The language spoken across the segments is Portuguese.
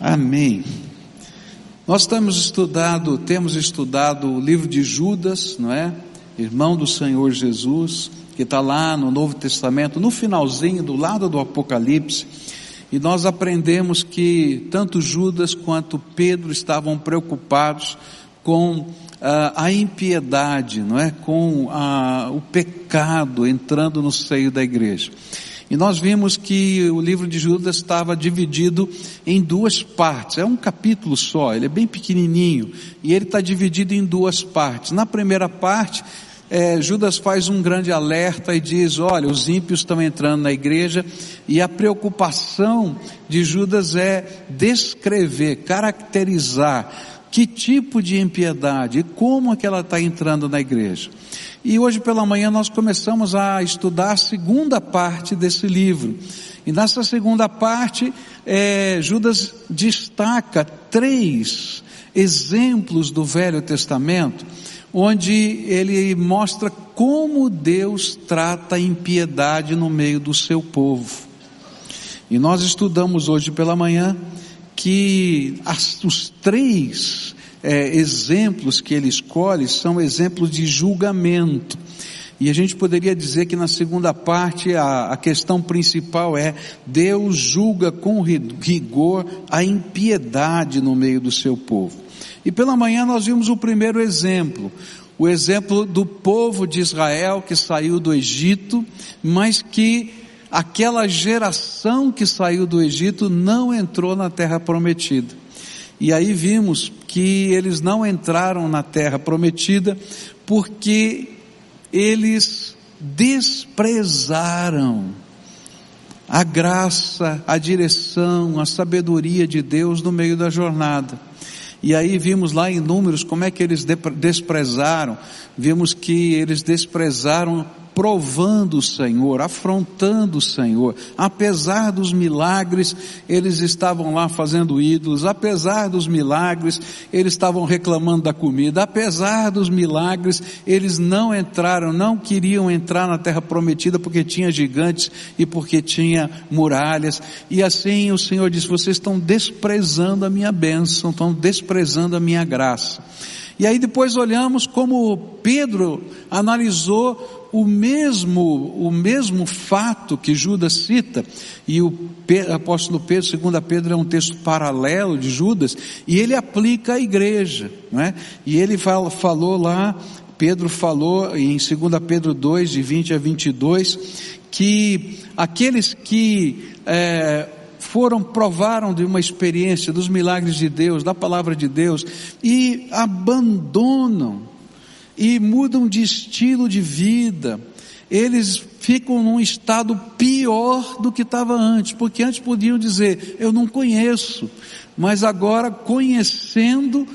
Amém. Nós temos estudado, temos estudado o livro de Judas, não é? Irmão do Senhor Jesus, que está lá no Novo Testamento, no finalzinho, do lado do Apocalipse. E nós aprendemos que tanto Judas quanto Pedro estavam preocupados com uh, a impiedade, não é? Com uh, o pecado entrando no seio da igreja. E nós vimos que o livro de Judas estava dividido em duas partes. É um capítulo só, ele é bem pequenininho. E ele está dividido em duas partes. Na primeira parte, é, Judas faz um grande alerta e diz: olha, os ímpios estão entrando na igreja, e a preocupação de Judas é descrever, caracterizar que tipo de impiedade e como é que ela está entrando na igreja. E hoje pela manhã nós começamos a estudar a segunda parte desse livro. E nessa segunda parte, é, Judas destaca três exemplos do Velho Testamento, onde ele mostra como Deus trata a impiedade no meio do seu povo. E nós estudamos hoje pela manhã que as, os três é, exemplos que ele escolhe são exemplos de julgamento. E a gente poderia dizer que na segunda parte a, a questão principal é Deus julga com rigor a impiedade no meio do seu povo. E pela manhã nós vimos o primeiro exemplo, o exemplo do povo de Israel que saiu do Egito, mas que aquela geração que saiu do Egito não entrou na terra prometida. E aí vimos que eles não entraram na terra prometida porque eles desprezaram a graça, a direção, a sabedoria de Deus no meio da jornada. E aí vimos lá em números como é que eles desprezaram, vimos que eles desprezaram provando o Senhor, afrontando o Senhor. Apesar dos milagres, eles estavam lá fazendo ídolos. Apesar dos milagres, eles estavam reclamando da comida. Apesar dos milagres, eles não entraram, não queriam entrar na terra prometida porque tinha gigantes e porque tinha muralhas. E assim o Senhor disse: vocês estão desprezando a minha bênção, estão desprezando a minha graça. E aí depois olhamos como Pedro analisou o mesmo, o mesmo fato que Judas cita, e o apóstolo Pedro, segundo Pedro, é um texto paralelo de Judas, e ele aplica à igreja, não é? E ele fala, falou lá, Pedro falou em 2 Pedro 2, de 20 a 22, que aqueles que é, foram, provaram de uma experiência dos milagres de Deus, da palavra de Deus, e abandonam, e mudam de estilo de vida, eles ficam num estado pior do que estava antes, porque antes podiam dizer, eu não conheço, mas agora conhecendo,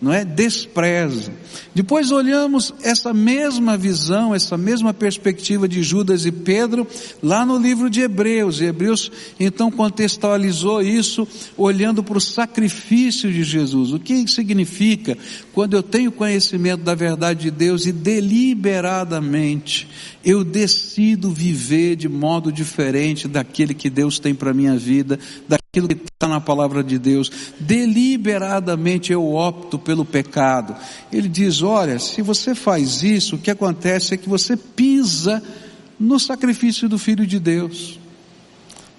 não é? Despreza. Depois olhamos essa mesma visão, essa mesma perspectiva de Judas e Pedro lá no livro de Hebreus. E Hebreus então contextualizou isso olhando para o sacrifício de Jesus. O que significa quando eu tenho conhecimento da verdade de Deus e deliberadamente eu decido viver de modo diferente daquele que Deus tem para minha vida, daquilo que está na palavra de Deus. Deliberadamente eu opto pelo pecado. Ele diz: olha, se você faz isso, o que acontece é que você pisa no sacrifício do Filho de Deus.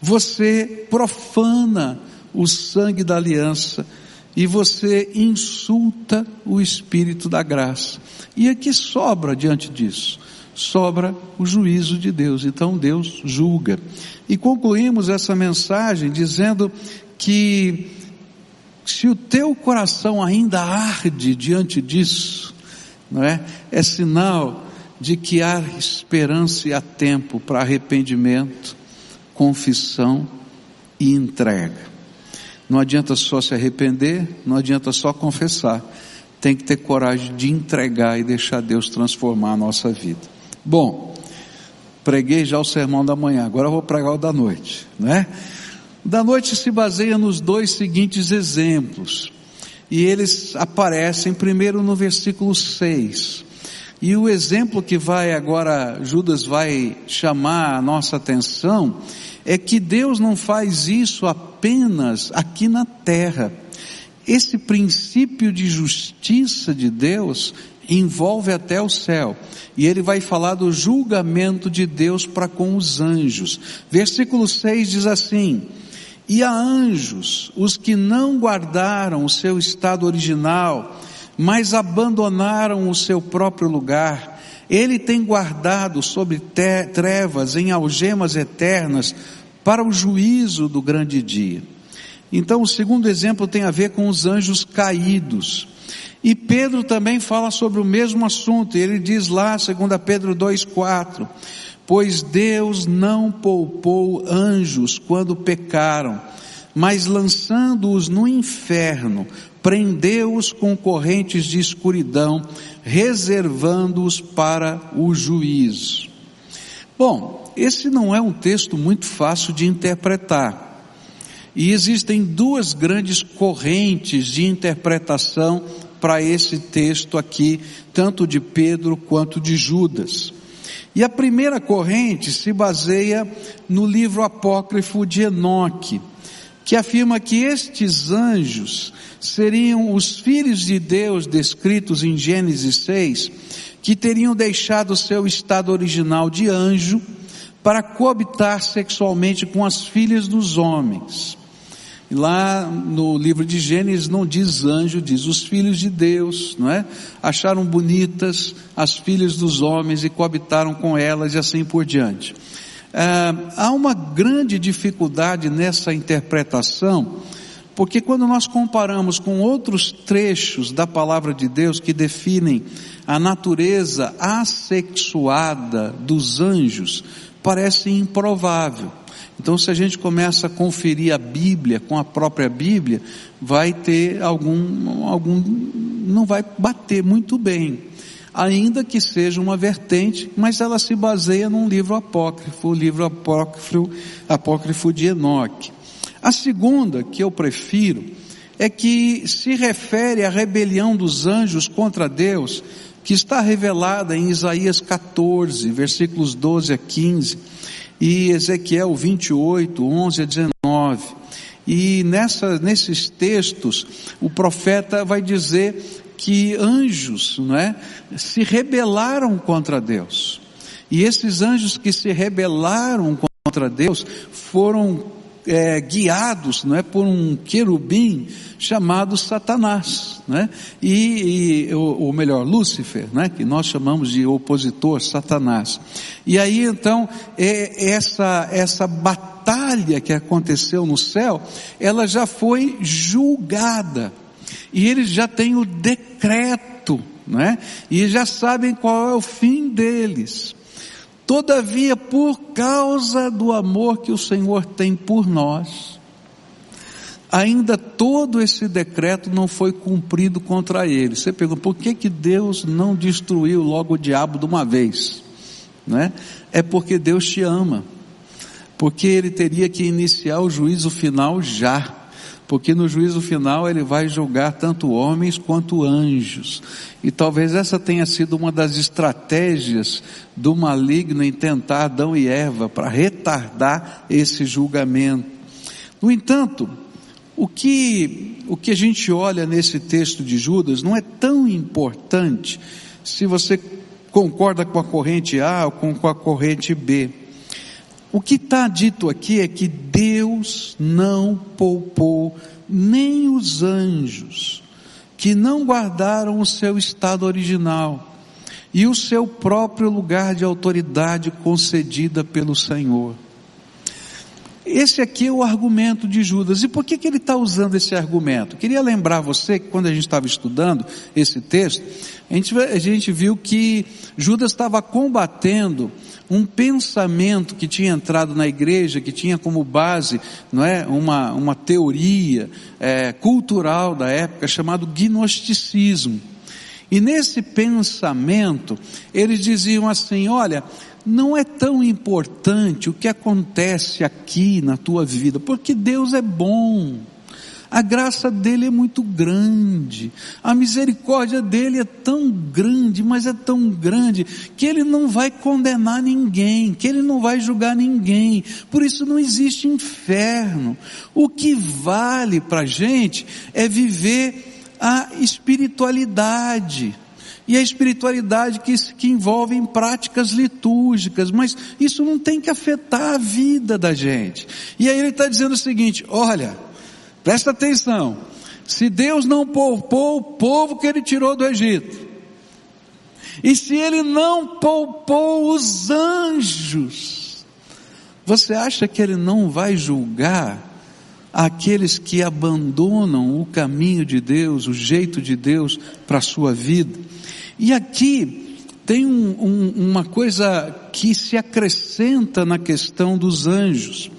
Você profana o sangue da aliança e você insulta o Espírito da graça. E aqui sobra diante disso sobra o juízo de Deus. Então Deus julga. E concluímos essa mensagem dizendo que se o teu coração ainda arde diante disso, não é? É sinal de que há esperança e há tempo para arrependimento, confissão e entrega. Não adianta só se arrepender, não adianta só confessar. Tem que ter coragem de entregar e deixar Deus transformar a nossa vida. Bom, preguei já o sermão da manhã, agora eu vou pregar o da noite, né? Da noite se baseia nos dois seguintes exemplos. E eles aparecem primeiro no versículo 6. E o exemplo que vai agora, Judas vai chamar a nossa atenção, é que Deus não faz isso apenas aqui na terra. Esse princípio de justiça de Deus envolve até o céu. E ele vai falar do julgamento de Deus para com os anjos. Versículo 6 diz assim: E a anjos, os que não guardaram o seu estado original, mas abandonaram o seu próprio lugar, ele tem guardado sobre trevas em algemas eternas para o juízo do grande dia. Então, o segundo exemplo tem a ver com os anjos caídos. E Pedro também fala sobre o mesmo assunto, ele diz lá, 2 Pedro 2,4, pois Deus não poupou anjos quando pecaram, mas lançando-os no inferno, prendeu-os com correntes de escuridão, reservando-os para o juízo. Bom, esse não é um texto muito fácil de interpretar. E existem duas grandes correntes de interpretação para esse texto aqui, tanto de Pedro quanto de Judas. E a primeira corrente se baseia no livro apócrifo de Enoque, que afirma que estes anjos seriam os filhos de Deus descritos em Gênesis 6, que teriam deixado seu estado original de anjo para coabitar sexualmente com as filhas dos homens. Lá no livro de Gênesis não diz anjo, diz os filhos de Deus, não é? Acharam bonitas as filhas dos homens e coabitaram com elas e assim por diante. Ah, há uma grande dificuldade nessa interpretação, porque quando nós comparamos com outros trechos da palavra de Deus que definem a natureza assexuada dos anjos, parece improvável. Então, se a gente começa a conferir a Bíblia com a própria Bíblia, vai ter algum, algum, não vai bater muito bem. Ainda que seja uma vertente, mas ela se baseia num livro apócrifo, o livro apócrifo, apócrifo de Enoque. A segunda, que eu prefiro, é que se refere à rebelião dos anjos contra Deus, que está revelada em Isaías 14, versículos 12 a 15 e Ezequiel 28, 11 a 19. E nessa, nesses textos, o profeta vai dizer que anjos, não é, se rebelaram contra Deus. E esses anjos que se rebelaram contra Deus foram é, guiados não é, por um querubim chamado Satanás, né? E, e ou, ou, melhor, Lúcifer, né? Que nós chamamos de opositor, Satanás. E aí então é, essa essa batalha que aconteceu no céu, ela já foi julgada e eles já têm o decreto, né? E já sabem qual é o fim deles. Todavia, por causa do amor que o Senhor tem por nós, ainda todo esse decreto não foi cumprido contra ele. Você pergunta, por que que Deus não destruiu logo o diabo de uma vez? Né? É porque Deus te ama. Porque ele teria que iniciar o juízo final já porque no juízo final ele vai julgar tanto homens quanto anjos. E talvez essa tenha sido uma das estratégias do maligno em tentar Adão e Eva para retardar esse julgamento. No entanto, o que, o que a gente olha nesse texto de Judas não é tão importante se você concorda com a corrente A ou com a corrente B. O que está dito aqui é que Deus não poupou nem os anjos que não guardaram o seu estado original e o seu próprio lugar de autoridade concedida pelo Senhor. Esse aqui é o argumento de Judas. E por que, que ele está usando esse argumento? Queria lembrar você que quando a gente estava estudando esse texto, a gente, a gente viu que Judas estava combatendo um pensamento que tinha entrado na igreja, que tinha como base, não é, uma, uma teoria é, cultural da época chamado gnosticismo. E nesse pensamento, eles diziam assim, olha, não é tão importante o que acontece aqui na tua vida, porque Deus é bom. A graça dele é muito grande. A misericórdia dele é tão grande, mas é tão grande que ele não vai condenar ninguém, que ele não vai julgar ninguém. Por isso não existe inferno. O que vale para a gente é viver a espiritualidade. E a espiritualidade que, que envolve em práticas litúrgicas, mas isso não tem que afetar a vida da gente. E aí ele está dizendo o seguinte: olha, Presta atenção. Se Deus não poupou o povo que ele tirou do Egito, e se ele não poupou os anjos, você acha que ele não vai julgar aqueles que abandonam o caminho de Deus, o jeito de Deus para a sua vida? E aqui tem um, um, uma coisa que se acrescenta na questão dos anjos.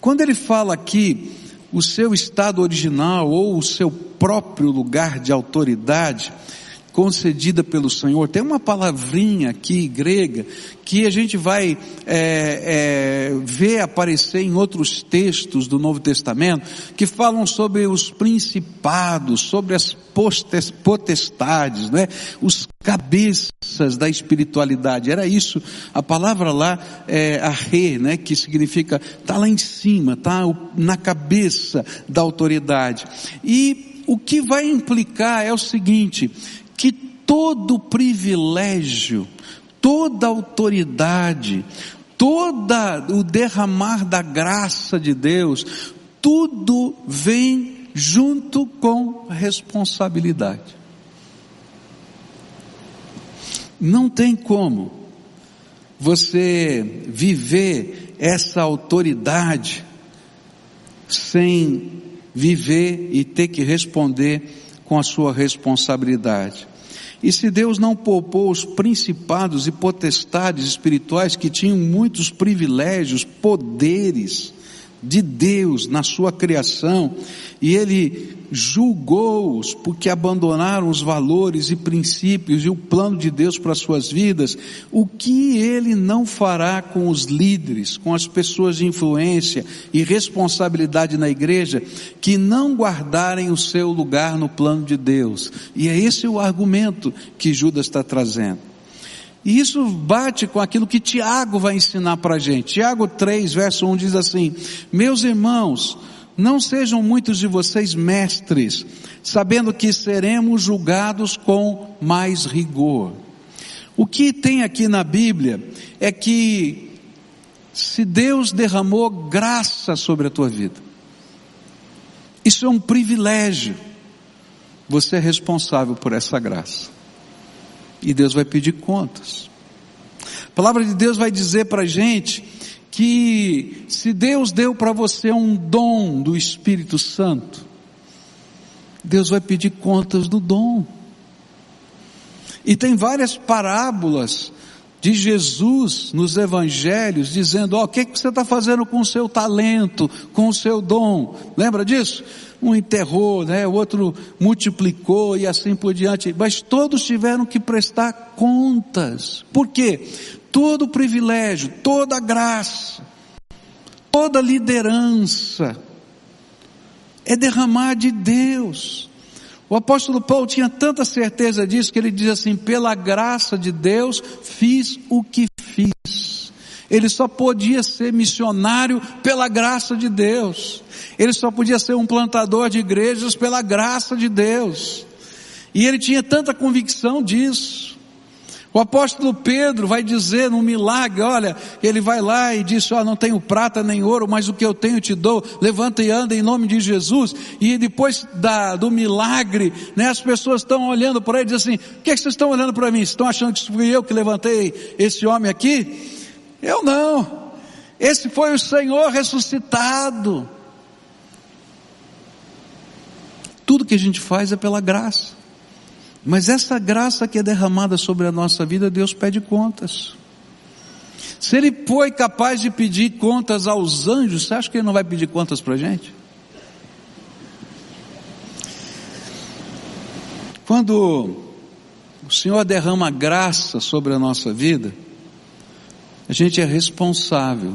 Quando ele fala aqui o seu estado original ou o seu próprio lugar de autoridade concedida pelo Senhor. Tem uma palavrinha aqui grega que a gente vai é, é, ver aparecer em outros textos do Novo Testamento que falam sobre os principados, sobre as potestades, né? os cabeças da espiritualidade. Era isso. A palavra lá é a re, né? Que significa tá lá em cima, tá na cabeça da autoridade. E o que vai implicar é o seguinte, que todo privilégio toda autoridade, toda o derramar da graça de Deus, tudo vem junto com responsabilidade. Não tem como você viver essa autoridade sem viver e ter que responder com a sua responsabilidade. E se Deus não poupou os principados e potestades espirituais que tinham muitos privilégios, poderes de Deus na sua criação, e Ele julgou-os porque abandonaram os valores e princípios e o plano de Deus para suas vidas, o que ele não fará com os líderes, com as pessoas de influência e responsabilidade na igreja que não guardarem o seu lugar no plano de Deus? E é esse o argumento que Judas está trazendo. E isso bate com aquilo que Tiago vai ensinar para a gente. Tiago 3, verso 1 diz assim: Meus irmãos, não sejam muitos de vocês mestres, sabendo que seremos julgados com mais rigor. O que tem aqui na Bíblia é que se Deus derramou graça sobre a tua vida, isso é um privilégio. Você é responsável por essa graça. E Deus vai pedir contas. A palavra de Deus vai dizer para a gente que se Deus deu para você um dom do Espírito Santo, Deus vai pedir contas do dom. E tem várias parábolas de Jesus nos evangelhos dizendo, ó, oh, o que, que você está fazendo com o seu talento, com o seu dom? Lembra disso? Um enterrou, né? O outro multiplicou e assim por diante. Mas todos tiveram que prestar contas. Por quê? todo privilégio, toda graça, toda liderança é derramar de Deus. O apóstolo Paulo tinha tanta certeza disso que ele diz assim: pela graça de Deus fiz o que fiz. Ele só podia ser missionário pela graça de Deus. Ele só podia ser um plantador de igrejas pela graça de Deus. E ele tinha tanta convicção disso. O apóstolo Pedro vai dizer num milagre, olha, ele vai lá e diz, ó, oh, não tenho prata nem ouro, mas o que eu tenho te dou, levanta e anda em nome de Jesus. E depois da, do milagre, né, as pessoas estão olhando para ele e dizem assim, o que, é que vocês estão olhando para mim? Estão achando que fui eu que levantei esse homem aqui? Eu não. Esse foi o Senhor ressuscitado. Tudo que a gente faz é pela graça. Mas essa graça que é derramada sobre a nossa vida, Deus pede contas. Se Ele foi capaz de pedir contas aos anjos, você acha que Ele não vai pedir contas para a gente? Quando o Senhor derrama graça sobre a nossa vida, a gente é responsável.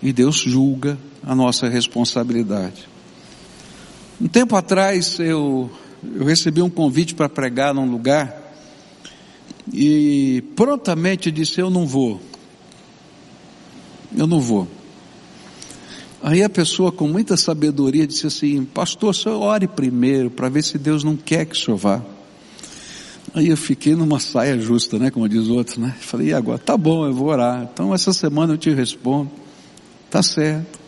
E Deus julga a nossa responsabilidade. Um tempo atrás eu, eu recebi um convite para pregar num lugar e prontamente disse: Eu não vou. Eu não vou. Aí a pessoa com muita sabedoria disse assim: Pastor, só ore primeiro para ver se Deus não quer que o senhor vá. Aí eu fiquei numa saia justa, né? Como diz o outro, né? Falei, e agora? Tá bom, eu vou orar. Então essa semana eu te respondo. Tá certo.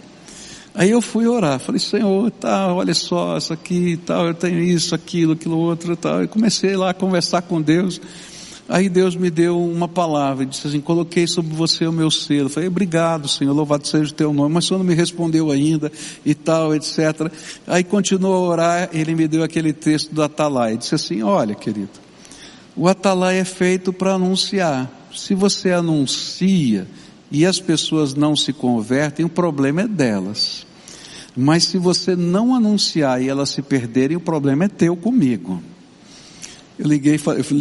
Aí eu fui orar, falei, Senhor, tá, olha só, isso aqui, tal, eu tenho isso, aquilo, aquilo outro, tal. Eu comecei lá a conversar com Deus. Aí Deus me deu uma palavra, disse assim, coloquei sobre você o meu selo. falei, obrigado Senhor, louvado seja o teu nome, mas o Senhor não me respondeu ainda, e tal, etc. Aí continuou a orar, ele me deu aquele texto do Atalai, disse assim, olha querido, o Atalai é feito para anunciar. Se você anuncia, e as pessoas não se convertem, o problema é delas. Mas se você não anunciar e elas se perderem, o problema é teu comigo. Eu liguei,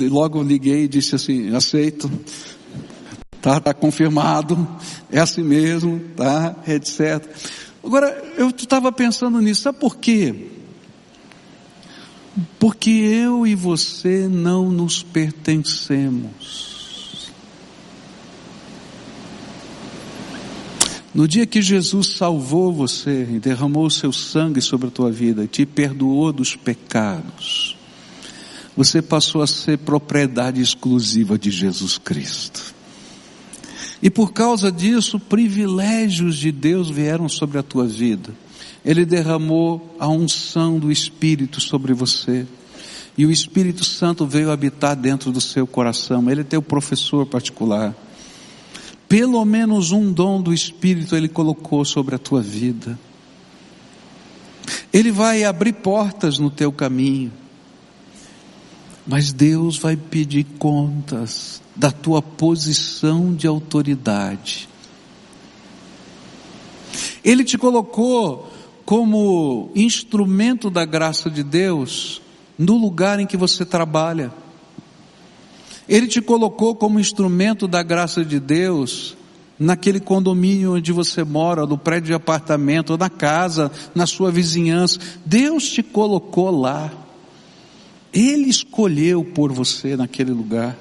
logo liguei e disse assim, aceito, tá, tá confirmado, é assim mesmo, tá, etc. Agora, eu estava pensando nisso, sabe por quê? Porque eu e você não nos pertencemos. No dia que Jesus salvou você e derramou o seu sangue sobre a tua vida, te perdoou dos pecados, você passou a ser propriedade exclusiva de Jesus Cristo. E por causa disso, privilégios de Deus vieram sobre a tua vida. Ele derramou a unção do Espírito sobre você. E o Espírito Santo veio habitar dentro do seu coração. Ele é teu professor particular. Pelo menos um dom do Espírito Ele colocou sobre a tua vida. Ele vai abrir portas no teu caminho. Mas Deus vai pedir contas da tua posição de autoridade. Ele te colocou como instrumento da graça de Deus no lugar em que você trabalha. Ele te colocou como instrumento da graça de Deus naquele condomínio onde você mora, no prédio de apartamento, na casa, na sua vizinhança. Deus te colocou lá. Ele escolheu por você naquele lugar.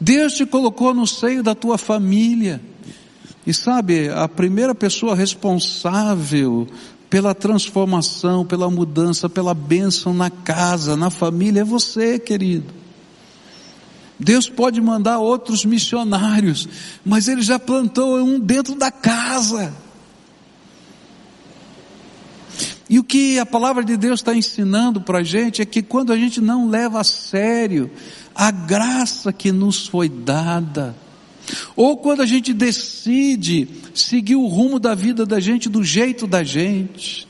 Deus te colocou no seio da tua família. E sabe, a primeira pessoa responsável pela transformação, pela mudança, pela bênção na casa, na família é você, querido. Deus pode mandar outros missionários, mas Ele já plantou um dentro da casa. E o que a palavra de Deus está ensinando para a gente é que quando a gente não leva a sério a graça que nos foi dada, ou quando a gente decide seguir o rumo da vida da gente do jeito da gente,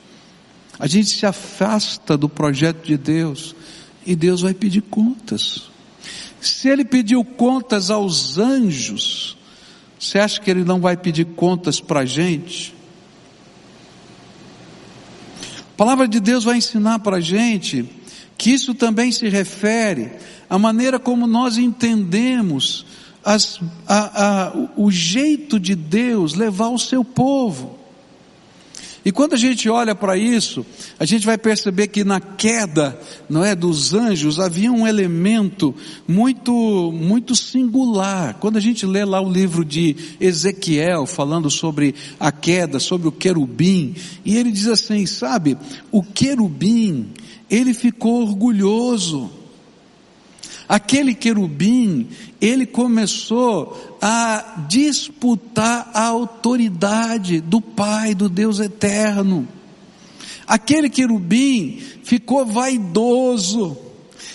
a gente se afasta do projeto de Deus e Deus vai pedir contas. Se ele pediu contas aos anjos, você acha que ele não vai pedir contas para a gente? A palavra de Deus vai ensinar para a gente que isso também se refere à maneira como nós entendemos as, a, a, o jeito de Deus levar o seu povo. E quando a gente olha para isso, a gente vai perceber que na queda, não é, dos anjos havia um elemento muito muito singular. Quando a gente lê lá o livro de Ezequiel falando sobre a queda, sobre o querubim, e ele diz assim, sabe, o querubim, ele ficou orgulhoso. Aquele querubim, ele começou a disputar a autoridade do Pai, do Deus eterno. Aquele querubim ficou vaidoso,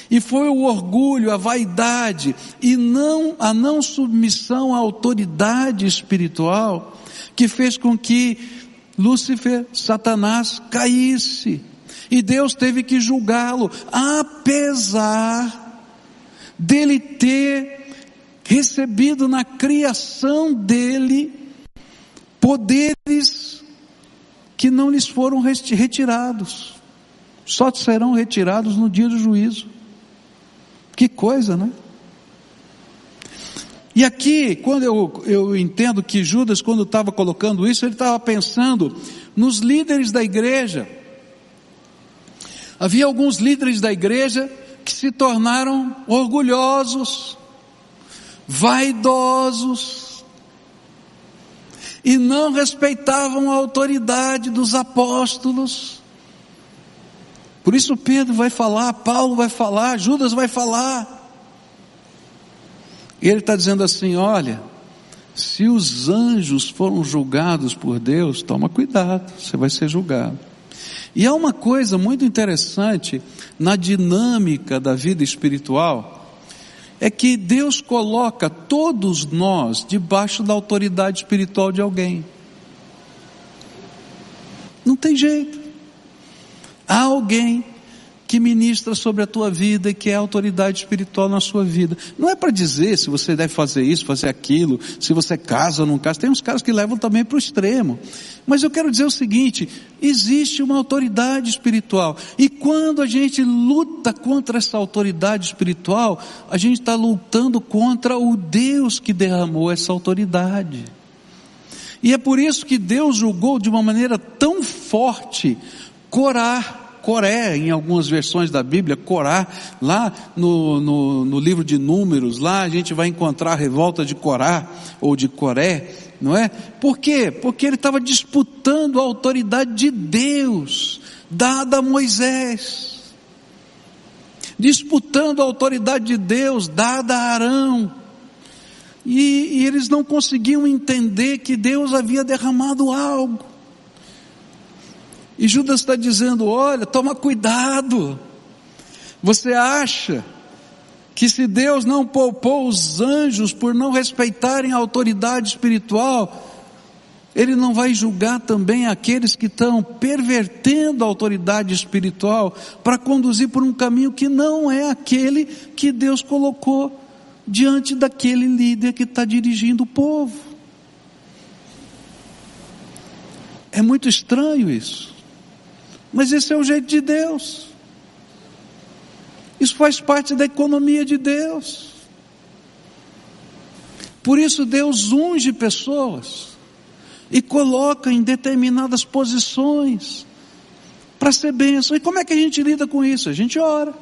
e foi o orgulho, a vaidade, e não a não submissão à autoridade espiritual, que fez com que Lúcifer, Satanás, caísse. E Deus teve que julgá-lo, apesar dele ter recebido na criação dele poderes que não lhes foram retirados, só serão retirados no dia do juízo. Que coisa, né? E aqui, quando eu, eu entendo que Judas, quando estava colocando isso, ele estava pensando nos líderes da igreja, Havia alguns líderes da igreja que se tornaram orgulhosos, vaidosos, e não respeitavam a autoridade dos apóstolos. Por isso Pedro vai falar, Paulo vai falar, Judas vai falar. E ele está dizendo assim: olha, se os anjos foram julgados por Deus, toma cuidado, você vai ser julgado. E há uma coisa muito interessante na dinâmica da vida espiritual, é que Deus coloca todos nós debaixo da autoridade espiritual de alguém. Não tem jeito. Há alguém que ministra sobre a tua vida e que é autoridade espiritual na sua vida. Não é para dizer se você deve fazer isso, fazer aquilo, se você casa ou não casa. Tem uns caras que levam também para o extremo. Mas eu quero dizer o seguinte: existe uma autoridade espiritual. E quando a gente luta contra essa autoridade espiritual, a gente está lutando contra o Deus que derramou essa autoridade. E é por isso que Deus julgou de uma maneira tão forte Corá, Coré, em algumas versões da Bíblia, Corá, lá no, no, no, livro de Números, lá a gente vai encontrar a revolta de Corá, ou de Coré, não é? Por quê? Porque ele estava disputando a autoridade de Deus, dada a Moisés. Disputando a autoridade de Deus, dada a Arão. E, e eles não conseguiam entender que Deus havia derramado algo. E Judas está dizendo: olha, toma cuidado. Você acha que se Deus não poupou os anjos por não respeitarem a autoridade espiritual, Ele não vai julgar também aqueles que estão pervertendo a autoridade espiritual para conduzir por um caminho que não é aquele que Deus colocou diante daquele líder que está dirigindo o povo. É muito estranho isso. Mas esse é o jeito de Deus. Isso faz parte da economia de Deus. Por isso Deus unge pessoas e coloca em determinadas posições para ser bênção. E como é que a gente lida com isso? A gente ora.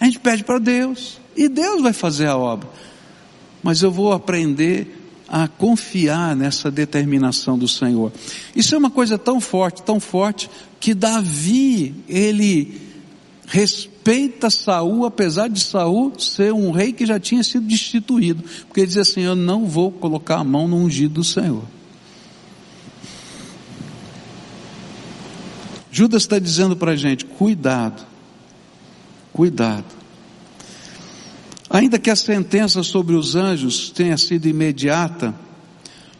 A gente pede para Deus e Deus vai fazer a obra. Mas eu vou aprender a confiar nessa determinação do Senhor. Isso é uma coisa tão forte, tão forte, que Davi, ele respeita Saul, apesar de Saul ser um rei que já tinha sido destituído, porque ele diz assim: Eu não vou colocar a mão no ungido do Senhor. Judas está dizendo para a gente: cuidado, cuidado. Ainda que a sentença sobre os anjos tenha sido imediata,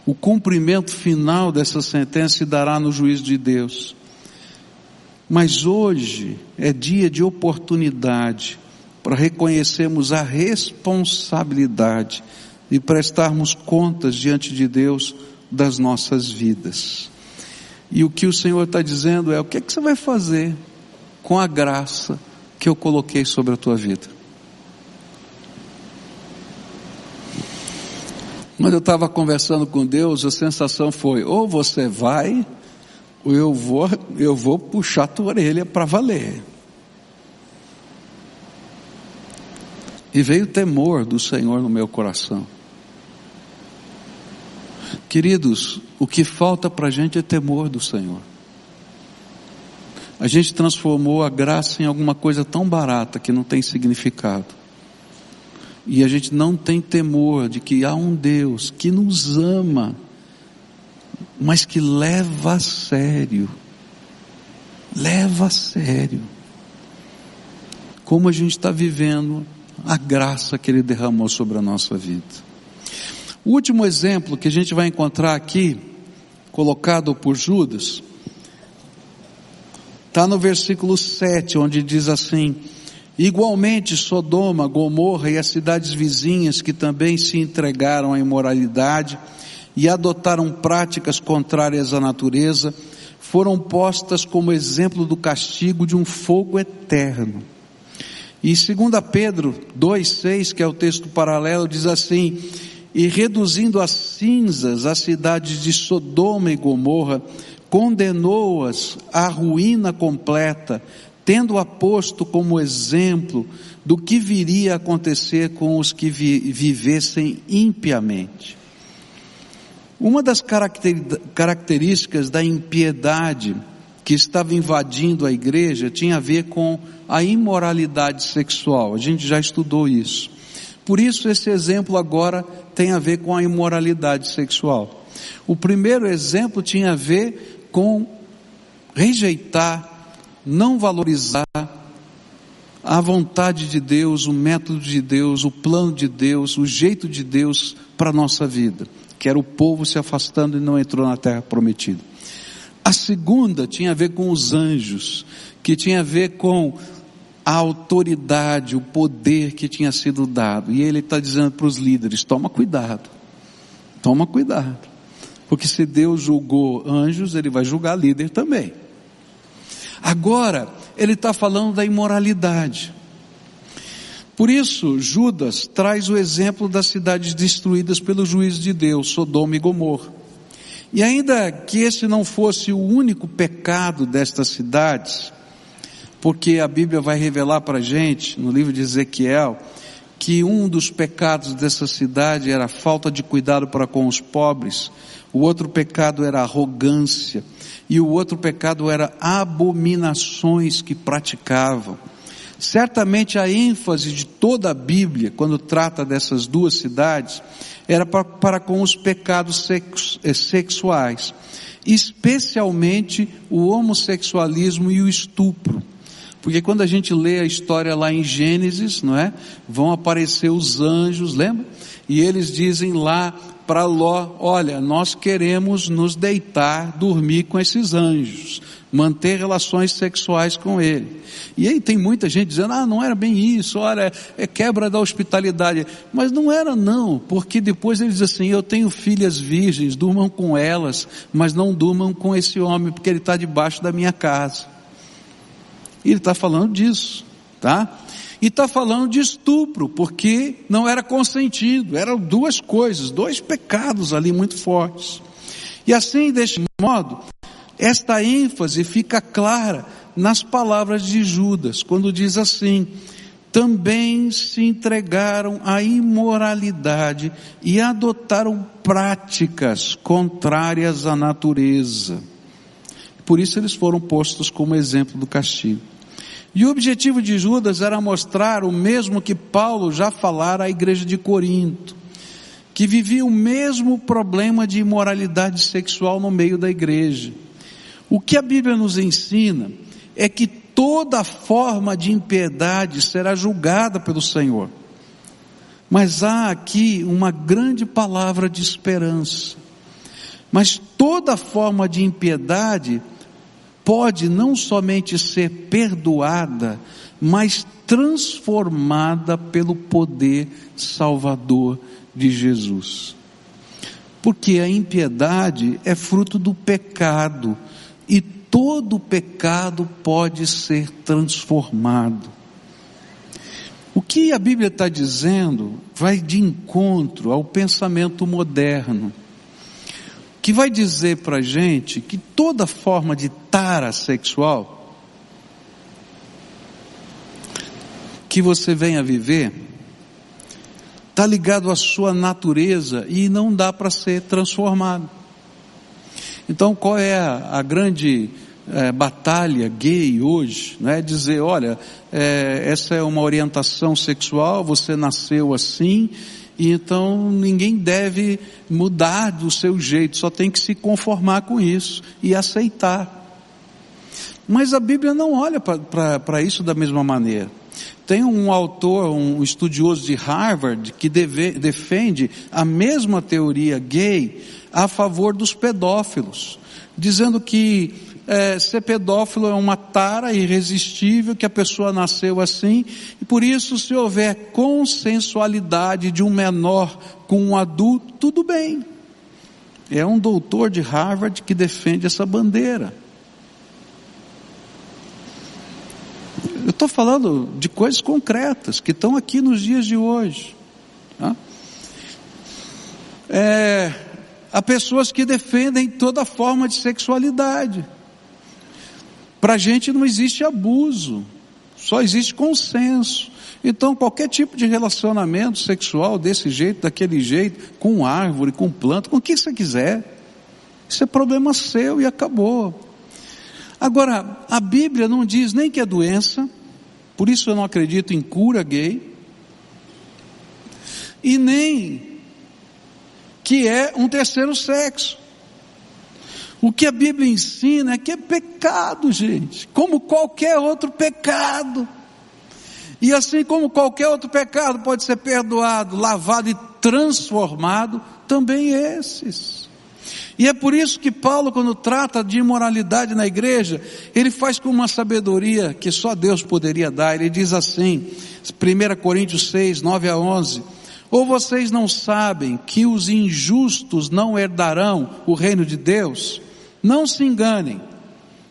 o cumprimento final dessa sentença se dará no juízo de Deus. Mas hoje é dia de oportunidade para reconhecermos a responsabilidade e prestarmos contas diante de Deus das nossas vidas. E o que o Senhor está dizendo é: o que, é que você vai fazer com a graça que eu coloquei sobre a tua vida? Quando eu estava conversando com Deus, a sensação foi: ou você vai, ou eu vou, eu vou puxar tua orelha para valer. E veio temor do Senhor no meu coração. Queridos, o que falta para a gente é temor do Senhor. A gente transformou a graça em alguma coisa tão barata que não tem significado. E a gente não tem temor de que há um Deus que nos ama, mas que leva a sério. Leva a sério. Como a gente está vivendo a graça que Ele derramou sobre a nossa vida. O último exemplo que a gente vai encontrar aqui, colocado por Judas, está no versículo 7, onde diz assim: Igualmente, Sodoma, Gomorra e as cidades vizinhas que também se entregaram à imoralidade e adotaram práticas contrárias à natureza, foram postas como exemplo do castigo de um fogo eterno. E 2 Pedro 2,6, que é o texto paralelo, diz assim: E reduzindo as cinzas as cidades de Sodoma e Gomorra, condenou-as à ruína completa, tendo aposto como exemplo do que viria a acontecer com os que vi, vivessem impiamente. Uma das características da impiedade que estava invadindo a igreja tinha a ver com a imoralidade sexual. A gente já estudou isso. Por isso esse exemplo agora tem a ver com a imoralidade sexual. O primeiro exemplo tinha a ver com rejeitar, não valorizar a vontade de Deus, o método de Deus, o plano de Deus, o jeito de Deus para a nossa vida, que era o povo se afastando e não entrou na terra prometida. A segunda tinha a ver com os anjos, que tinha a ver com a autoridade, o poder que tinha sido dado. E ele está dizendo para os líderes: toma cuidado, toma cuidado. Porque se Deus julgou anjos, ele vai julgar líder também. Agora, ele está falando da imoralidade. Por isso, Judas traz o exemplo das cidades destruídas pelo juiz de Deus, Sodoma e Gomorra. E ainda que esse não fosse o único pecado destas cidades, porque a Bíblia vai revelar para a gente, no livro de Ezequiel, que um dos pecados dessa cidade era a falta de cuidado para com os pobres, o outro pecado era arrogância, e o outro pecado era abominações que praticavam. Certamente a ênfase de toda a Bíblia, quando trata dessas duas cidades, era para, para com os pecados eh, sexuais, especialmente o homossexualismo e o estupro. Porque quando a gente lê a história lá em Gênesis, não é? Vão aparecer os anjos, lembra? E eles dizem lá para Ló: Olha, nós queremos nos deitar, dormir com esses anjos, manter relações sexuais com ele. E aí tem muita gente dizendo: Ah, não era bem isso, olha, é quebra da hospitalidade. Mas não era, não, porque depois ele diz assim: Eu tenho filhas virgens, durmam com elas, mas não durmam com esse homem, porque ele está debaixo da minha casa. E ele está falando disso, tá? E está falando de estupro, porque não era consentido, eram duas coisas, dois pecados ali muito fortes. E assim, deste modo, esta ênfase fica clara nas palavras de Judas, quando diz assim: também se entregaram à imoralidade e adotaram práticas contrárias à natureza. Por isso eles foram postos como exemplo do castigo. E o objetivo de Judas era mostrar o mesmo que Paulo já falara à igreja de Corinto, que vivia o mesmo problema de imoralidade sexual no meio da igreja. O que a Bíblia nos ensina é que toda forma de impiedade será julgada pelo Senhor. Mas há aqui uma grande palavra de esperança. Mas toda forma de impiedade pode não somente ser perdoada, mas transformada pelo poder salvador de Jesus. Porque a impiedade é fruto do pecado e todo pecado pode ser transformado. O que a Bíblia está dizendo vai de encontro ao pensamento moderno que vai dizer para gente que toda forma de tara sexual que você venha viver está ligado à sua natureza e não dá para ser transformado. Então, qual é a, a grande é, batalha gay hoje? Né? Dizer, olha, é, essa é uma orientação sexual, você nasceu assim então ninguém deve mudar do seu jeito, só tem que se conformar com isso e aceitar. Mas a Bíblia não olha para isso da mesma maneira. Tem um autor, um estudioso de Harvard, que deve, defende a mesma teoria gay a favor dos pedófilos, dizendo que é, ser pedófilo é uma tara irresistível, que a pessoa nasceu assim, e por isso, se houver consensualidade de um menor com um adulto, tudo bem. É um doutor de Harvard que defende essa bandeira. Eu estou falando de coisas concretas que estão aqui nos dias de hoje. Tá? É, há pessoas que defendem toda forma de sexualidade. Para a gente não existe abuso, só existe consenso. Então, qualquer tipo de relacionamento sexual desse jeito, daquele jeito, com árvore, com planta, com o que você quiser, isso é problema seu e acabou. Agora, a Bíblia não diz nem que é doença, por isso eu não acredito em cura gay, e nem que é um terceiro sexo. O que a Bíblia ensina é que é pecado, gente, como qualquer outro pecado. E assim como qualquer outro pecado pode ser perdoado, lavado e transformado, também esses. E é por isso que Paulo, quando trata de imoralidade na igreja, ele faz com uma sabedoria que só Deus poderia dar. Ele diz assim, 1 Coríntios 6, 9 a 11, ou vocês não sabem que os injustos não herdarão o reino de Deus? Não se enganem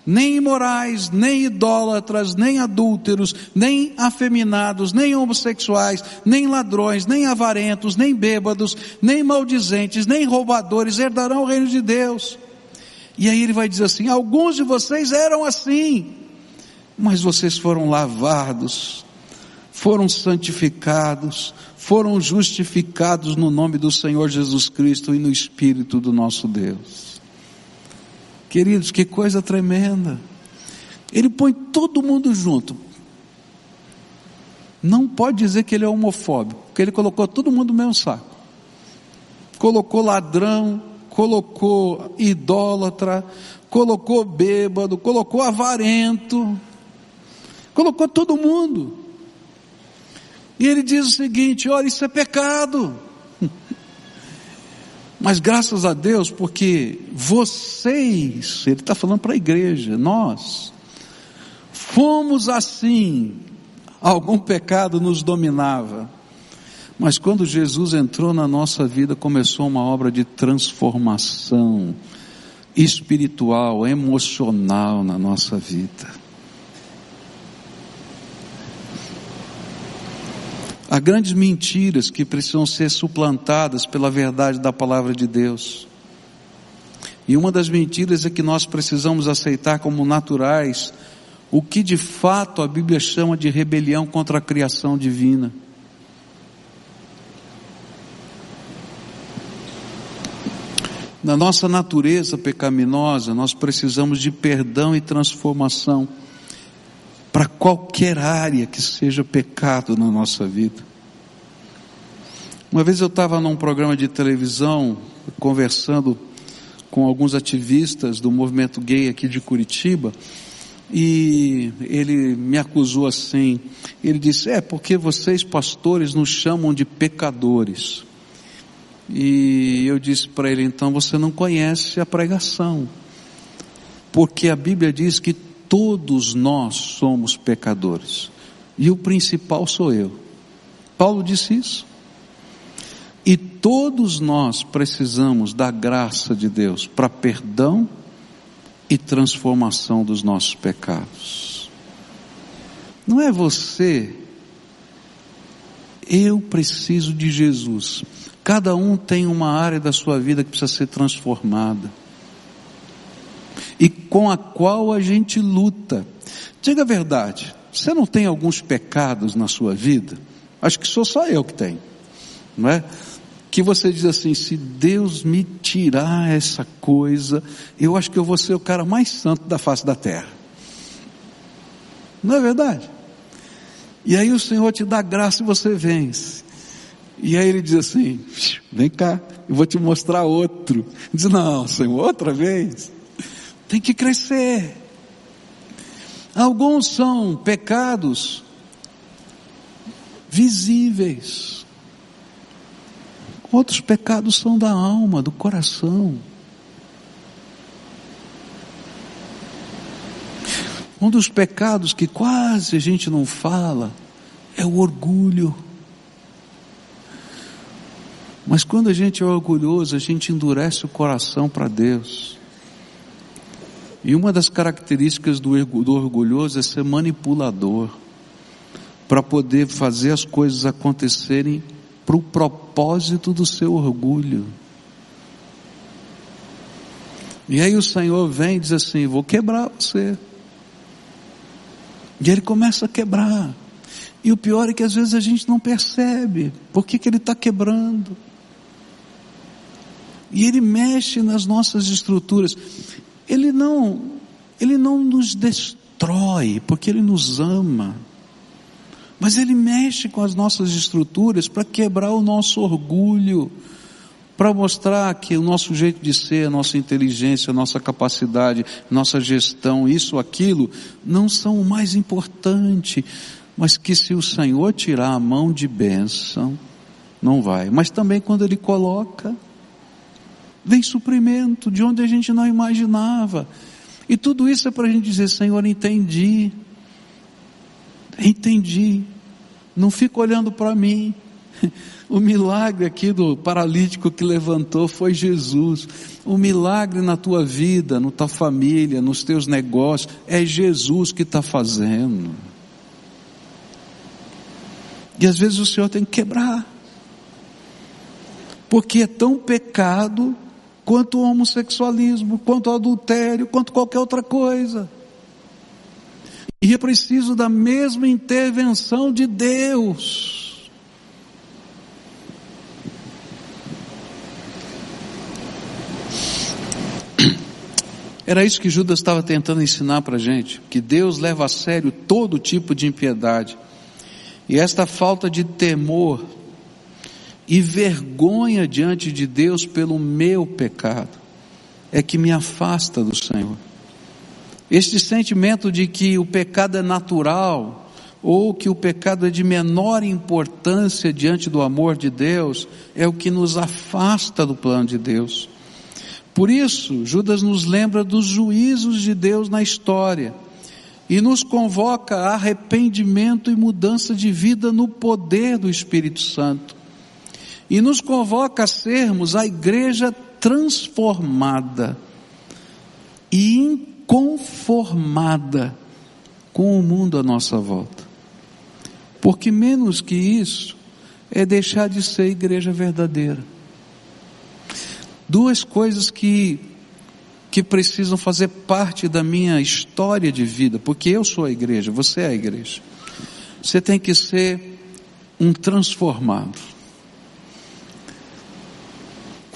nem imorais, nem idólatras, nem adúlteros, nem afeminados, nem homossexuais, nem ladrões, nem avarentos, nem bêbados, nem maldizentes, nem roubadores herdarão o reino de Deus. E aí ele vai dizer assim: alguns de vocês eram assim, mas vocês foram lavados, foram santificados, foram justificados no nome do Senhor Jesus Cristo e no Espírito do nosso Deus. Queridos, que coisa tremenda. Ele põe todo mundo junto. Não pode dizer que ele é homofóbico, porque ele colocou todo mundo no mesmo saco. Colocou ladrão, colocou idólatra, colocou bêbado, colocou avarento, colocou todo mundo. E ele diz o seguinte: olha, isso é pecado. Mas graças a Deus, porque vocês, ele está falando para a igreja, nós, fomos assim, algum pecado nos dominava. Mas quando Jesus entrou na nossa vida, começou uma obra de transformação espiritual, emocional na nossa vida. Há grandes mentiras que precisam ser suplantadas pela verdade da palavra de Deus. E uma das mentiras é que nós precisamos aceitar como naturais o que de fato a Bíblia chama de rebelião contra a criação divina. Na nossa natureza pecaminosa, nós precisamos de perdão e transformação para qualquer área que seja pecado na nossa vida. Uma vez eu estava num programa de televisão conversando com alguns ativistas do movimento gay aqui de Curitiba e ele me acusou assim. Ele disse: É porque vocês pastores nos chamam de pecadores. E eu disse para ele: Então você não conhece a pregação, porque a Bíblia diz que todos nós somos pecadores. E o principal sou eu. Paulo disse isso. E todos nós precisamos da graça de Deus para perdão e transformação dos nossos pecados. Não é você. Eu preciso de Jesus. Cada um tem uma área da sua vida que precisa ser transformada e com a qual a gente luta. Diga a verdade, você não tem alguns pecados na sua vida? Acho que sou só eu que tenho, não é? Que você diz assim: se Deus me tirar essa coisa, eu acho que eu vou ser o cara mais santo da face da terra. Não é verdade? E aí o Senhor te dá graça e você vence. E aí ele diz assim: vem cá, eu vou te mostrar outro. Diz: não, Senhor, outra vez. Tem que crescer. Alguns são pecados visíveis. Outros pecados são da alma, do coração. Um dos pecados que quase a gente não fala é o orgulho. Mas quando a gente é orgulhoso, a gente endurece o coração para Deus. E uma das características do, orgulhoso é ser manipulador, para poder fazer as coisas acontecerem para o propósito do seu orgulho. E aí o Senhor vem e diz assim: Vou quebrar você. E ele começa a quebrar. E o pior é que às vezes a gente não percebe por que, que ele está quebrando. E ele mexe nas nossas estruturas. Ele não, ele não nos destrói, porque ele nos ama. Mas ele mexe com as nossas estruturas para quebrar o nosso orgulho, para mostrar que o nosso jeito de ser, a nossa inteligência, a nossa capacidade, nossa gestão, isso, aquilo, não são o mais importante, mas que se o Senhor tirar a mão de bênção, não vai. Mas também quando Ele coloca, vem suprimento de onde a gente não imaginava. E tudo isso é para a gente dizer, Senhor, entendi, entendi, não fico olhando para mim, o milagre aqui do paralítico que levantou foi Jesus. O milagre na tua vida, na tua família, nos teus negócios, é Jesus que está fazendo. E às vezes o Senhor tem que quebrar. Porque é tão pecado quanto o homossexualismo, quanto o adultério, quanto qualquer outra coisa. E é preciso da mesma intervenção de Deus. Era isso que Judas estava tentando ensinar para a gente, que Deus leva a sério todo tipo de impiedade. E esta falta de temor e vergonha diante de Deus pelo meu pecado é que me afasta do Senhor. Este sentimento de que o pecado é natural ou que o pecado é de menor importância diante do amor de Deus é o que nos afasta do plano de Deus. Por isso, Judas nos lembra dos juízos de Deus na história e nos convoca a arrependimento e mudança de vida no poder do Espírito Santo. E nos convoca a sermos a igreja transformada e inconformada com o mundo à nossa volta. Porque menos que isso é deixar de ser igreja verdadeira duas coisas que, que precisam fazer parte da minha história de vida, porque eu sou a igreja, você é a igreja. Você tem que ser um transformado.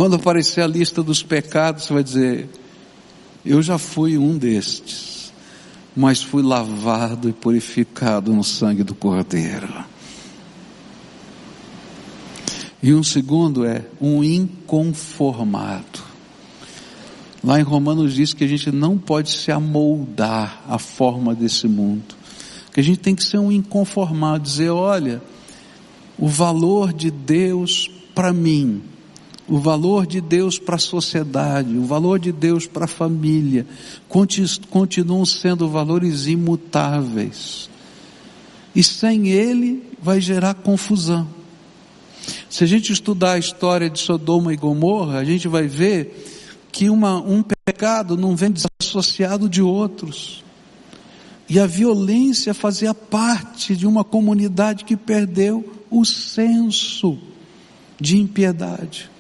Quando aparecer a lista dos pecados, você vai dizer: Eu já fui um destes, mas fui lavado e purificado no sangue do Cordeiro. E um segundo é um inconformado. Lá em Romanos diz que a gente não pode se amoldar à forma desse mundo. Que a gente tem que ser um inconformado, dizer, olha, o valor de Deus para mim, o valor de Deus para a sociedade, o valor de Deus para a família, continuam sendo valores imutáveis. E sem ele vai gerar confusão. Se a gente estudar a história de Sodoma e Gomorra, a gente vai ver que uma, um pecado não vem desassociado de outros. E a violência fazia parte de uma comunidade que perdeu o senso de impiedade.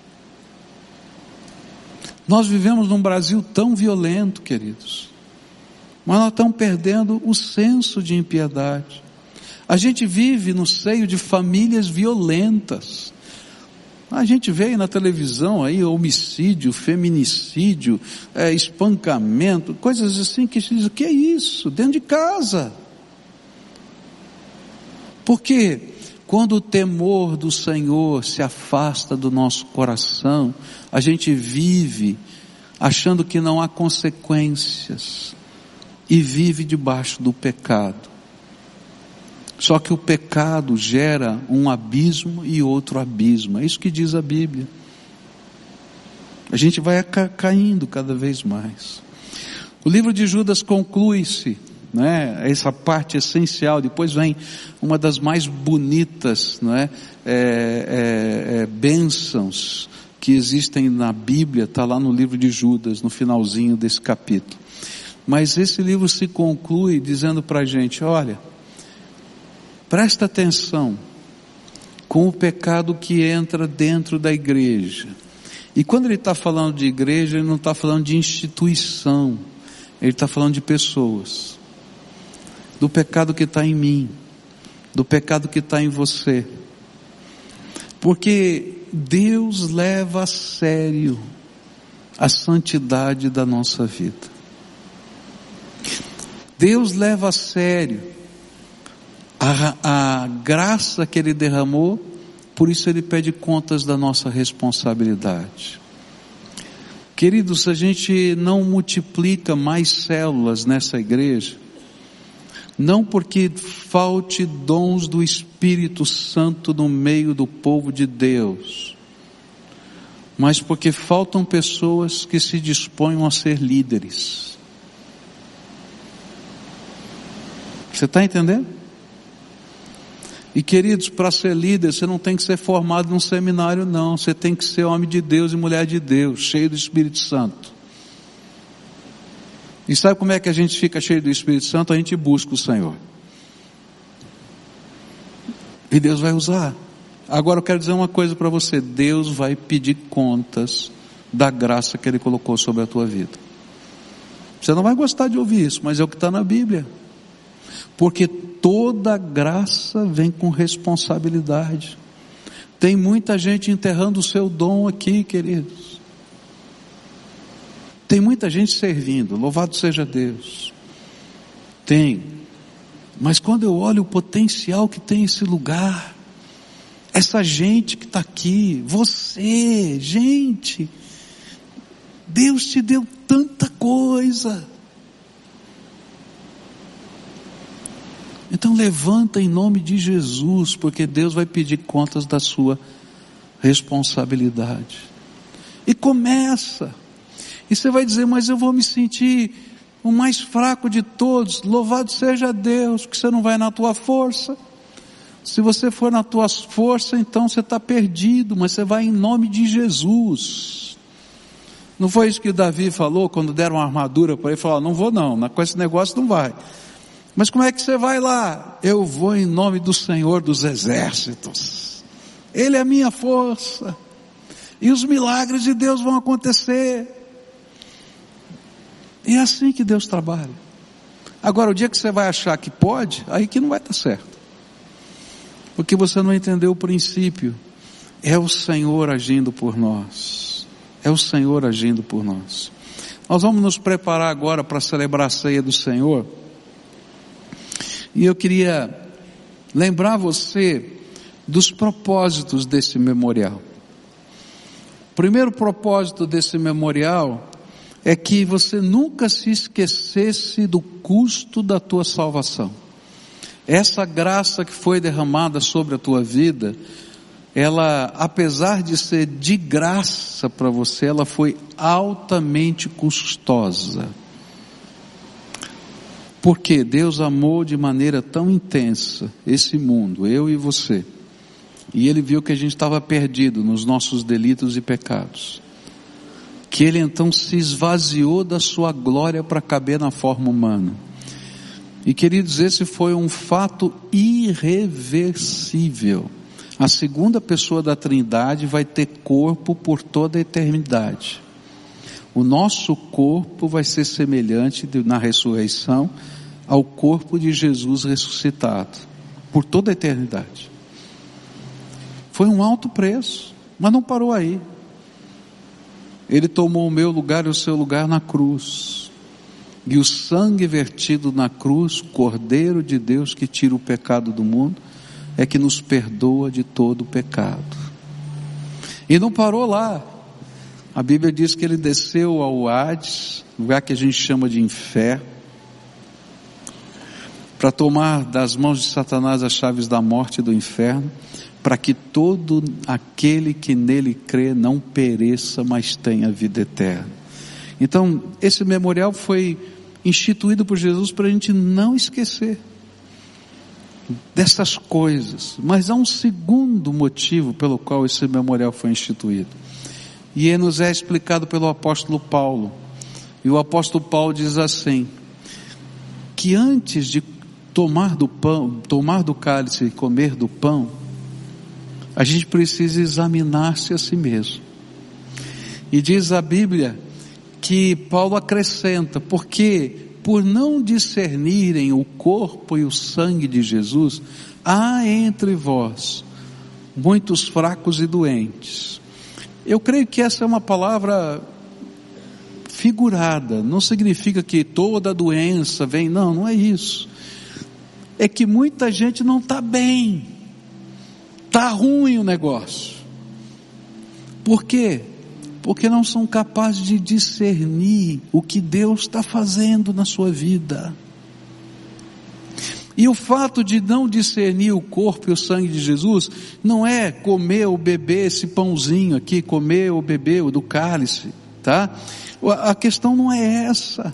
Nós vivemos num Brasil tão violento, queridos, mas nós estamos perdendo o senso de impiedade. A gente vive no seio de famílias violentas. A gente vê aí na televisão aí homicídio, feminicídio, é, espancamento, coisas assim que diz, o que é isso? Dentro de casa. Porque quando o temor do Senhor se afasta do nosso coração, a gente vive achando que não há consequências e vive debaixo do pecado. Só que o pecado gera um abismo e outro abismo. É isso que diz a Bíblia. A gente vai caindo cada vez mais. O livro de Judas conclui-se, né? Essa parte essencial. Depois vem uma das mais bonitas, né? É, é, é, bênçãos que existem na Bíblia. Está lá no livro de Judas, no finalzinho desse capítulo. Mas esse livro se conclui dizendo para a gente: olha Presta atenção com o pecado que entra dentro da igreja. E quando ele está falando de igreja, ele não está falando de instituição, ele está falando de pessoas. Do pecado que está em mim, do pecado que está em você. Porque Deus leva a sério a santidade da nossa vida. Deus leva a sério a, a graça que Ele derramou, por isso Ele pede contas da nossa responsabilidade. Queridos, a gente não multiplica mais células nessa igreja, não porque falte dons do Espírito Santo no meio do povo de Deus, mas porque faltam pessoas que se disponham a ser líderes. Você está entendendo? E queridos, para ser líder, você não tem que ser formado num seminário, não. Você tem que ser homem de Deus e mulher de Deus, cheio do Espírito Santo. E sabe como é que a gente fica cheio do Espírito Santo? A gente busca o Senhor. E Deus vai usar. Agora eu quero dizer uma coisa para você: Deus vai pedir contas da graça que Ele colocou sobre a tua vida. Você não vai gostar de ouvir isso, mas é o que está na Bíblia. Porque toda graça vem com responsabilidade. Tem muita gente enterrando o seu dom aqui, queridos. Tem muita gente servindo, louvado seja Deus. Tem. Mas quando eu olho o potencial que tem esse lugar, essa gente que está aqui, você, gente, Deus te deu tanta coisa. Então levanta em nome de Jesus, porque Deus vai pedir contas da sua responsabilidade. E começa. E você vai dizer, mas eu vou me sentir o mais fraco de todos. Louvado seja Deus, que você não vai na tua força. Se você for na tua força, então você está perdido, mas você vai em nome de Jesus. Não foi isso que Davi falou quando deram uma armadura para ele? Falou: não vou não, com esse negócio não vai. Mas como é que você vai lá? Eu vou em nome do Senhor dos Exércitos. Ele é a minha força. E os milagres de Deus vão acontecer. É assim que Deus trabalha. Agora, o dia que você vai achar que pode, aí que não vai estar certo porque você não entendeu o princípio. É o Senhor agindo por nós. É o Senhor agindo por nós. Nós vamos nos preparar agora para celebrar a ceia do Senhor. E eu queria lembrar você dos propósitos desse memorial. O primeiro propósito desse memorial é que você nunca se esquecesse do custo da tua salvação. Essa graça que foi derramada sobre a tua vida, ela, apesar de ser de graça para você, ela foi altamente custosa. Porque Deus amou de maneira tão intensa esse mundo, eu e você, e Ele viu que a gente estava perdido nos nossos delitos e pecados, que Ele então se esvaziou da Sua glória para caber na forma humana e queridos, esse foi um fato irreversível. A segunda pessoa da Trindade vai ter corpo por toda a eternidade. O nosso corpo vai ser semelhante na ressurreição ao corpo de Jesus ressuscitado por toda a eternidade. Foi um alto preço, mas não parou aí. Ele tomou o meu lugar e o seu lugar na cruz e o sangue vertido na cruz, Cordeiro de Deus que tira o pecado do mundo, é que nos perdoa de todo o pecado. E não parou lá. A Bíblia diz que ele desceu ao Hades, lugar que a gente chama de inferno, para tomar das mãos de Satanás as chaves da morte e do inferno, para que todo aquele que nele crê não pereça, mas tenha vida eterna. Então, esse memorial foi instituído por Jesus para a gente não esquecer dessas coisas. Mas há um segundo motivo pelo qual esse memorial foi instituído. E ele nos é explicado pelo apóstolo Paulo. E o apóstolo Paulo diz assim: que antes de tomar do pão, tomar do cálice e comer do pão, a gente precisa examinar-se a si mesmo. E diz a Bíblia que Paulo acrescenta, porque por não discernirem o corpo e o sangue de Jesus, há entre vós muitos fracos e doentes. Eu creio que essa é uma palavra figurada, não significa que toda doença vem, não, não é isso. É que muita gente não está bem, está ruim o negócio. Por quê? Porque não são capazes de discernir o que Deus está fazendo na sua vida. E o fato de não discernir o corpo e o sangue de Jesus não é comer ou beber esse pãozinho aqui, comer ou beber o do cálice, tá? A questão não é essa.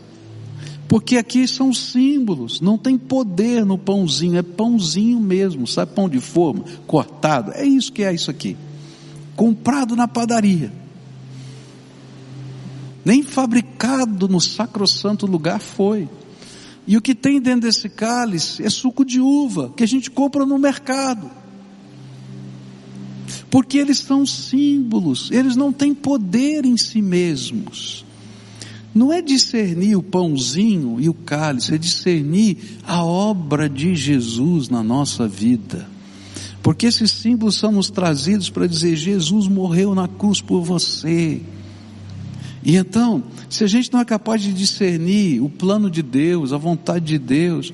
Porque aqui são símbolos, não tem poder no pãozinho, é pãozinho mesmo, sabe? Pão de forma, cortado, é isso que é isso aqui. Comprado na padaria. Nem fabricado no sacrossanto lugar foi. E o que tem dentro desse cálice é suco de uva, que a gente compra no mercado. Porque eles são símbolos, eles não têm poder em si mesmos. Não é discernir o pãozinho e o cálice, é discernir a obra de Jesus na nossa vida. Porque esses símbolos são nos trazidos para dizer: Jesus morreu na cruz por você. E então, se a gente não é capaz de discernir o plano de Deus, a vontade de Deus,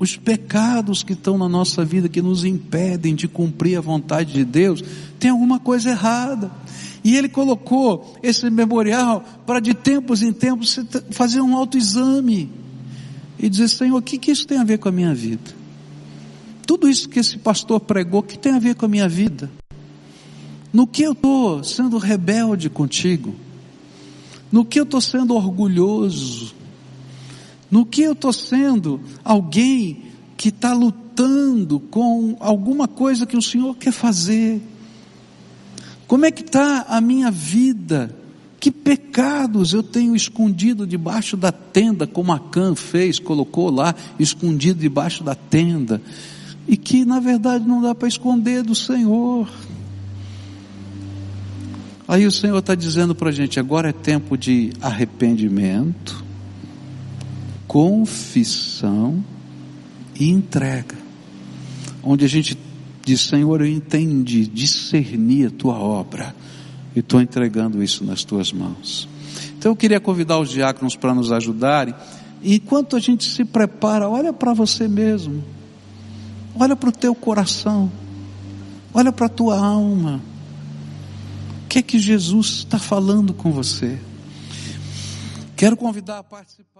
os pecados que estão na nossa vida que nos impedem de cumprir a vontade de Deus, tem alguma coisa errada. E ele colocou esse memorial para de tempos em tempos fazer um autoexame e dizer, Senhor, o que, que isso tem a ver com a minha vida? Tudo isso que esse pastor pregou, o que tem a ver com a minha vida? No que eu estou sendo rebelde contigo? no que eu estou sendo orgulhoso, no que eu estou sendo alguém que está lutando com alguma coisa que o Senhor quer fazer. Como é que está a minha vida? Que pecados eu tenho escondido debaixo da tenda, como Acã fez, colocou lá, escondido debaixo da tenda, e que na verdade não dá para esconder do Senhor. Aí o Senhor está dizendo para a gente: agora é tempo de arrependimento, confissão e entrega. Onde a gente diz: Senhor, eu entendi, discerni a tua obra e estou entregando isso nas tuas mãos. Então eu queria convidar os diáconos para nos ajudarem. E enquanto a gente se prepara, olha para você mesmo, olha para o teu coração, olha para a tua alma que é que Jesus está falando com você? Quero convidar a participar.